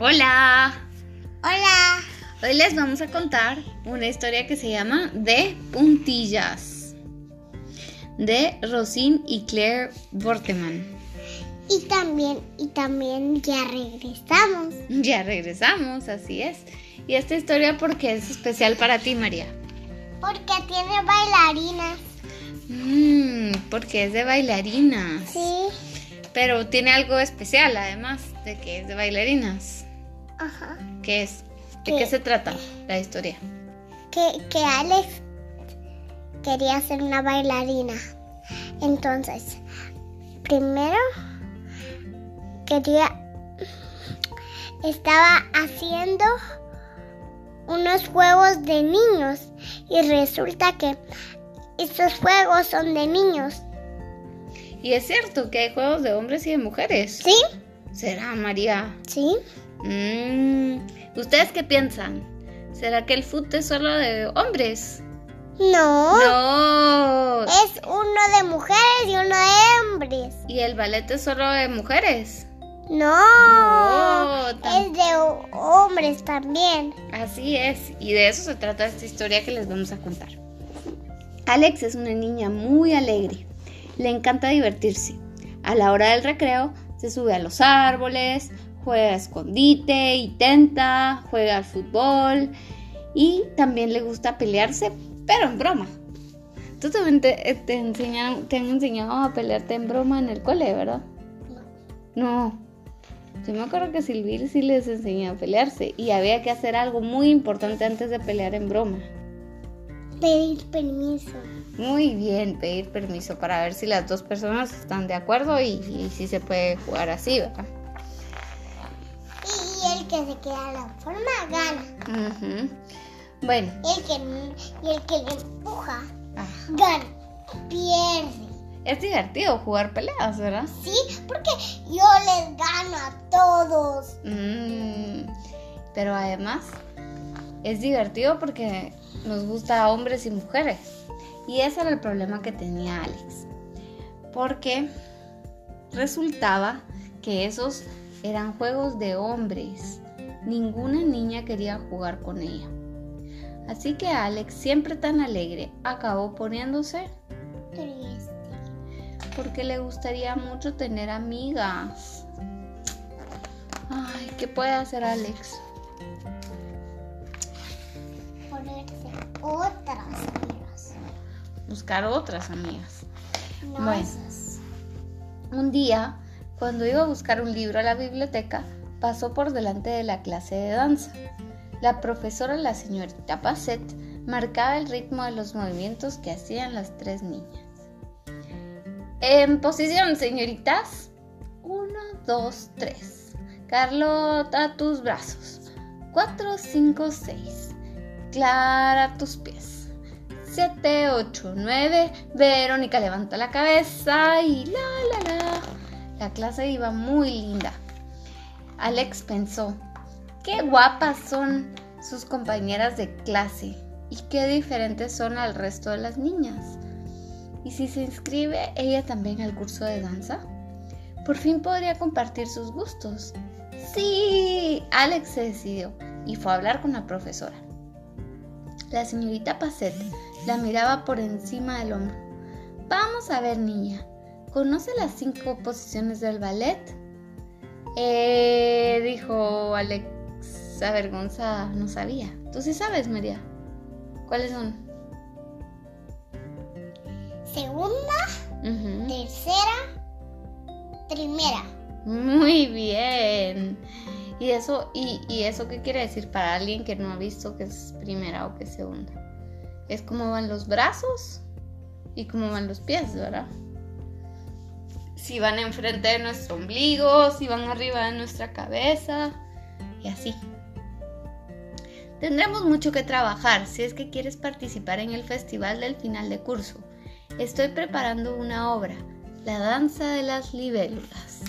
Hola. Hola. Hoy les vamos a contar una historia que se llama De puntillas. De Rosine y Claire Borteman. Y también, y también ya regresamos. Ya regresamos, así es. Y esta historia porque es especial para ti, María. Porque tiene bailarinas. Mmm, porque es de bailarinas. Sí. Pero tiene algo especial además de que es de bailarinas. Ajá. ¿Qué es? ¿De qué ¿Qué? se trata la historia? Que, que Alex quería ser una bailarina. Entonces, primero quería... Estaba haciendo unos juegos de niños y resulta que estos juegos son de niños. Y es cierto que hay juegos de hombres y de mujeres. ¿Sí? ¿Será, María? ¿Sí? Mm, ¿Ustedes qué piensan? ¿Será que el fútbol es solo de hombres? No. No. Es uno de mujeres y uno de hombres. ¿Y el ballet es solo de mujeres? No. No, es de ho- hombres también. Así es. Y de eso se trata esta historia que les vamos a contar. Alex es una niña muy alegre. Le encanta divertirse. A la hora del recreo se sube a los árboles, juega a escondite y tenta, juega al fútbol y también le gusta pelearse, pero en broma. Tú también te, te enseñan- te han enseñado a pelearte en broma en el cole, ¿verdad? No. Yo me acuerdo que Silvir sí les enseñó a pelearse y había que hacer algo muy importante antes de pelear en broma. Pedir permiso. Muy bien, pedir permiso para ver si las dos personas están de acuerdo y, y si se puede jugar así, ¿verdad? Que se queda la forma gana. Bueno, Y el que, el que le empuja gana. Pierde. es divertido jugar peleas, ¿verdad? ¿Sí? Porque yo les gano a todos. Mm, pero además es divertido porque nos gusta a hombres y mujeres. Y ese era el problema que tenía Alex. Porque resultaba que esos eran juegos de hombres. Ninguna niña quería jugar con ella. Así que Alex, siempre tan alegre, acabó poniéndose Triste. porque le gustaría mucho tener amigas. Ay, ¿qué puede hacer Alex? Ponerse otras amigas. Buscar otras amigas. No Bueno. esas. Un día, cuando iba a buscar un libro a la biblioteca, pasó por delante de la clase de danza. La profesora, la señorita Passet, marcaba el ritmo de los movimientos que hacían las tres niñas. En posición, señoritas. Uno, dos, tres. Carlota, tus brazos. Cuatro, cinco, seis. Clara, tus pies. 7, 8, 9. Verónica levanta la cabeza y la, la, la. La clase iba muy linda. Alex pensó, qué guapas son sus compañeras de clase y qué diferentes son al resto de las niñas. ¿Y si se inscribe ella también al curso de danza? Por fin podría compartir sus gustos. Sí, Alex se decidió y fue a hablar con la profesora. La señorita Passet la miraba por encima del hombro. Vamos a ver, niña. ¿Conoce las cinco posiciones del ballet? Eh, dijo Alex avergonzada. No sabía. ¿Tú sí sabes, María? ¿Cuáles son? Segunda, tercera, primera. Muy bien. ¿Y eso, y, y eso qué quiere decir para alguien que no ha visto que es primera o que es segunda? Es cómo van los brazos y cómo van los pies, ¿verdad? Si van enfrente de nuestro ombligo, si van arriba de nuestra cabeza y así. Tendremos mucho que trabajar si es que quieres participar en el festival del final de curso. Estoy preparando una obra, La danza de las libélulas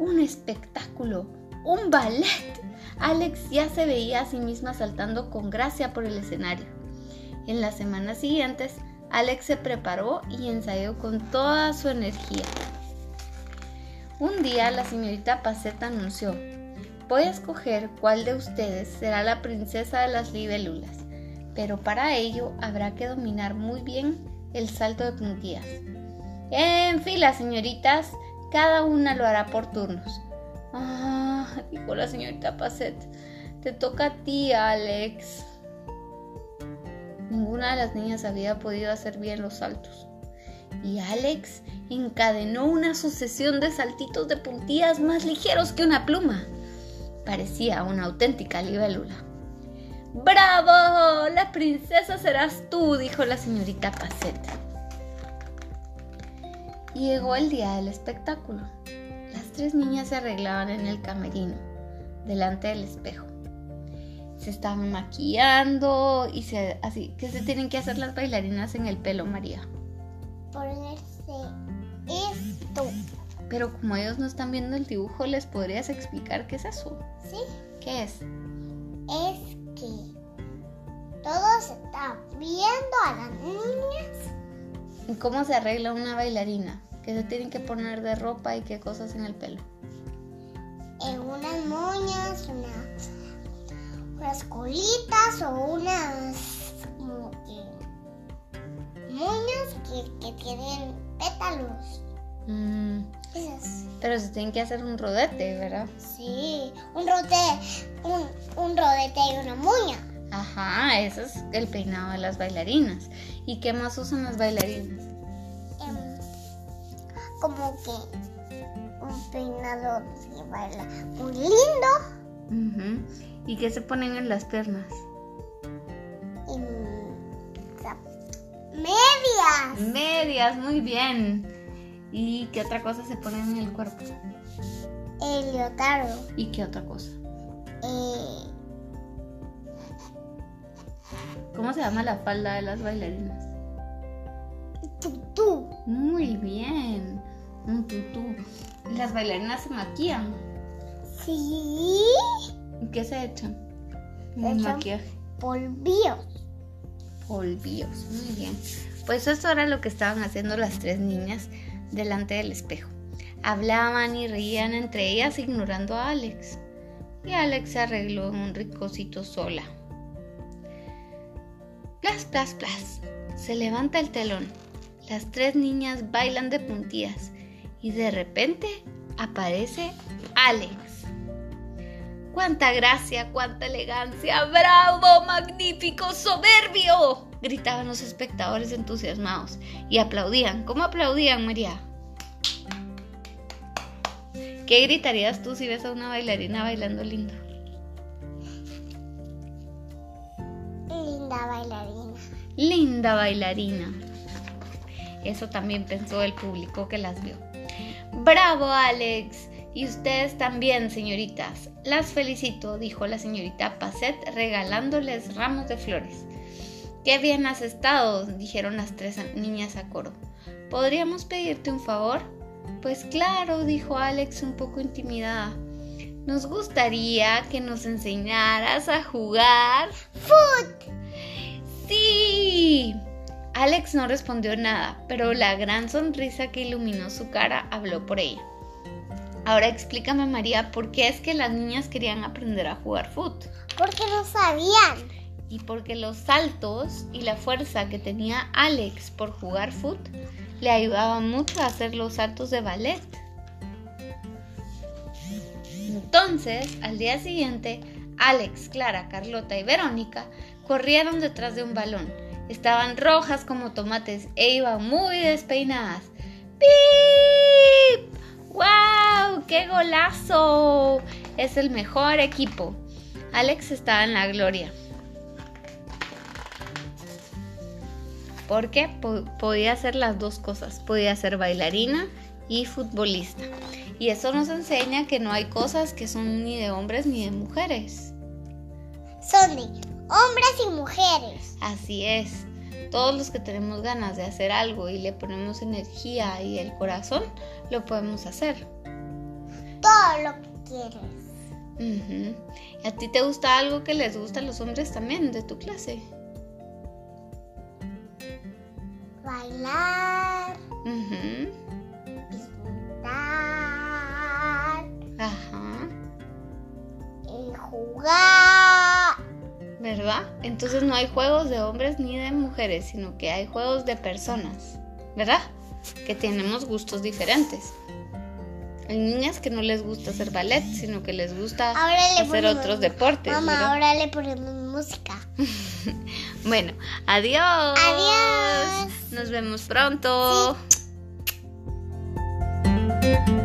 un espectáculo, un ballet. Alex ya se veía a sí misma saltando con gracia por el escenario. En las semanas siguientes, Alex se preparó y ensayó con toda su energía. Un día la señorita Paceta anunció, Voy a escoger cuál de ustedes será la princesa de las libélulas, pero para ello habrá que dominar muy bien el salto de puntillas. En fila, señoritas, cada una lo hará por turnos. Ah, dijo la señorita Passet, te toca a ti, Alex. Ninguna de las niñas había podido hacer bien los saltos. Y Alex encadenó una sucesión de saltitos de puntillas más ligeros que una pluma. Parecía una auténtica libélula. ¡Bravo! La princesa serás tú, dijo la señorita Passet. Llegó el día del espectáculo. Las tres niñas se arreglaban en el camerino, delante del espejo. Se estaban maquillando y se, así que se tienen que hacer las bailarinas en el pelo, María. Ponerse esto. Pero como ellos no están viendo el dibujo, ¿les podrías explicar qué es eso? ¿Sí? ¿Qué es? Es que todos están viendo a las niñas. ¿Y cómo se arregla una bailarina? ¿Qué se tienen que poner de ropa y qué cosas en el pelo? En unas moñas, unas, unas colitas o unas como que moñas que, que tienen pétalos. Mm, Esas. pero se tienen que hacer un rodete, ¿verdad? Sí, un rodete, un, un rodete y una moña. Ajá, ese es el peinado de las bailarinas. ¿Y qué más usan las bailarinas? Em, como que un peinado que baila muy lindo. Ujú. ¿Y qué se ponen en las piernas? Medias. Medias, muy bien. ¿Y qué otra cosa se ponen en el cuerpo? El leotardo. ¿Y qué otra cosa? Eh, ¿Cómo se llama la falda de las bailarinas? tutú. Muy bien, un tutú. Las bailarinas se maquillan. Sí. ¿Y qué se echan? Echan- maquillaje. Polvíos. Polvíos, muy bien. Pues eso era lo que estaban haciendo las tres niñas delante del espejo. Hablaban y reían entre ellas ignorando a Alex. Y Alex se arregló en un ricocito sola. Plas, plas, plas. Se levanta el telón. Las tres niñas bailan de puntillas. Y de repente aparece Alex. ¡Cuánta gracia, cuánta elegancia! ¡Bravo, magnífico, soberbio! Gritaban los espectadores entusiasmados y aplaudían. ¿Cómo aplaudían, María? ¿Qué gritarías tú si ves a una bailarina bailando lindo? Linda bailarina. Linda bailarina. Eso también pensó el público que las vio. ¡Bravo, Alex! Y ustedes también, señoritas. Las felicito, dijo la señorita Passet regalándoles ramos de flores. ¡Qué bien has estado! dijeron las tres niñas a coro. ¿Podríamos pedirte un favor? Pues claro, dijo Alex un poco intimidada. Nos gustaría que nos enseñaras a jugar. Foot. ¡Sí! Alex no respondió nada, pero la gran sonrisa que iluminó su cara habló por ella. Ahora explícame, María, por qué es que las niñas querían aprender a jugar foot. Porque no sabían. Y porque los saltos y la fuerza que tenía Alex por jugar foot le ayudaban mucho a hacer los saltos de ballet. Entonces, al día siguiente, Alex, Clara, Carlota y Verónica corrieron detrás de un balón. Estaban rojas como tomates e iban muy despeinadas. ¡Pip! ¡Wow! ¡Qué golazo! Es el mejor equipo. Alex estaba en la gloria. Porque po- podía hacer las dos cosas. Podía ser bailarina y futbolista. Y eso nos enseña que no hay cosas que son ni de hombres ni de mujeres. Son de hombres y mujeres. Así es. Todos los que tenemos ganas de hacer algo y le ponemos energía y el corazón, lo podemos hacer todo lo que quieres. Uh ¿A ti te gusta algo que les gusta a los hombres también de tu clase? Bailar. Uh Ajá. Y jugar. ¿Verdad? Entonces no hay juegos de hombres ni de mujeres, sino que hay juegos de personas, ¿verdad? Que tenemos gustos diferentes. Hay niñas que no les gusta hacer ballet, sino que les gusta hacer otros deportes. Mamá, ahora le ponemos música. bueno, adiós. Adiós. Nos vemos pronto. Sí.